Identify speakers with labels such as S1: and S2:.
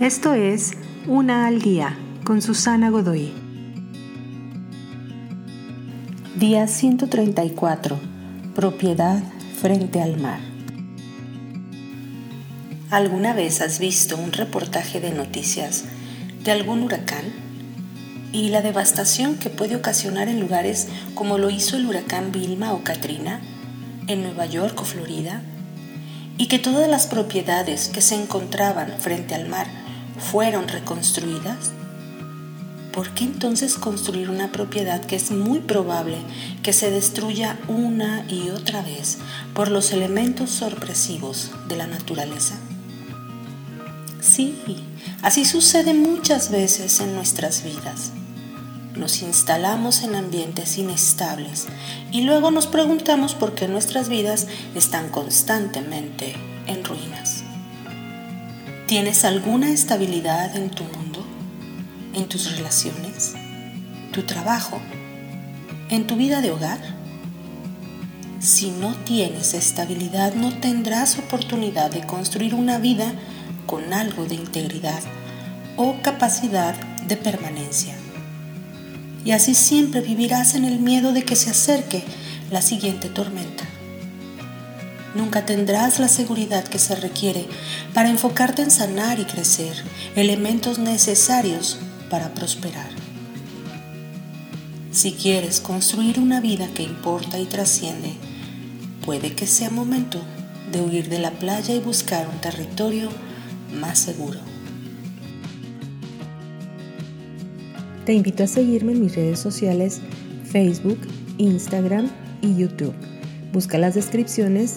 S1: Esto es Una al Día con Susana Godoy. Día 134. Propiedad frente al mar. ¿Alguna vez has visto un reportaje de noticias de algún huracán y la devastación que puede ocasionar en lugares como lo hizo el huracán Vilma o Katrina en Nueva York o Florida? Y que todas las propiedades que se encontraban frente al mar fueron reconstruidas? ¿Por qué entonces construir una propiedad que es muy probable que se destruya una y otra vez por los elementos sorpresivos de la naturaleza? Sí, así sucede muchas veces en nuestras vidas. Nos instalamos en ambientes inestables y luego nos preguntamos por qué nuestras vidas están constantemente en ruinas. ¿Tienes alguna estabilidad en tu mundo, en tus relaciones, tu trabajo, en tu vida de hogar? Si no tienes estabilidad, no tendrás oportunidad de construir una vida con algo de integridad o capacidad de permanencia. Y así siempre vivirás en el miedo de que se acerque la siguiente tormenta nunca tendrás la seguridad que se requiere para enfocarte en sanar y crecer, elementos necesarios para prosperar. Si quieres construir una vida que importa y trasciende, puede que sea momento de huir de la playa y buscar un territorio más seguro. Te invito a seguirme en mis redes sociales Facebook, Instagram y YouTube. Busca las descripciones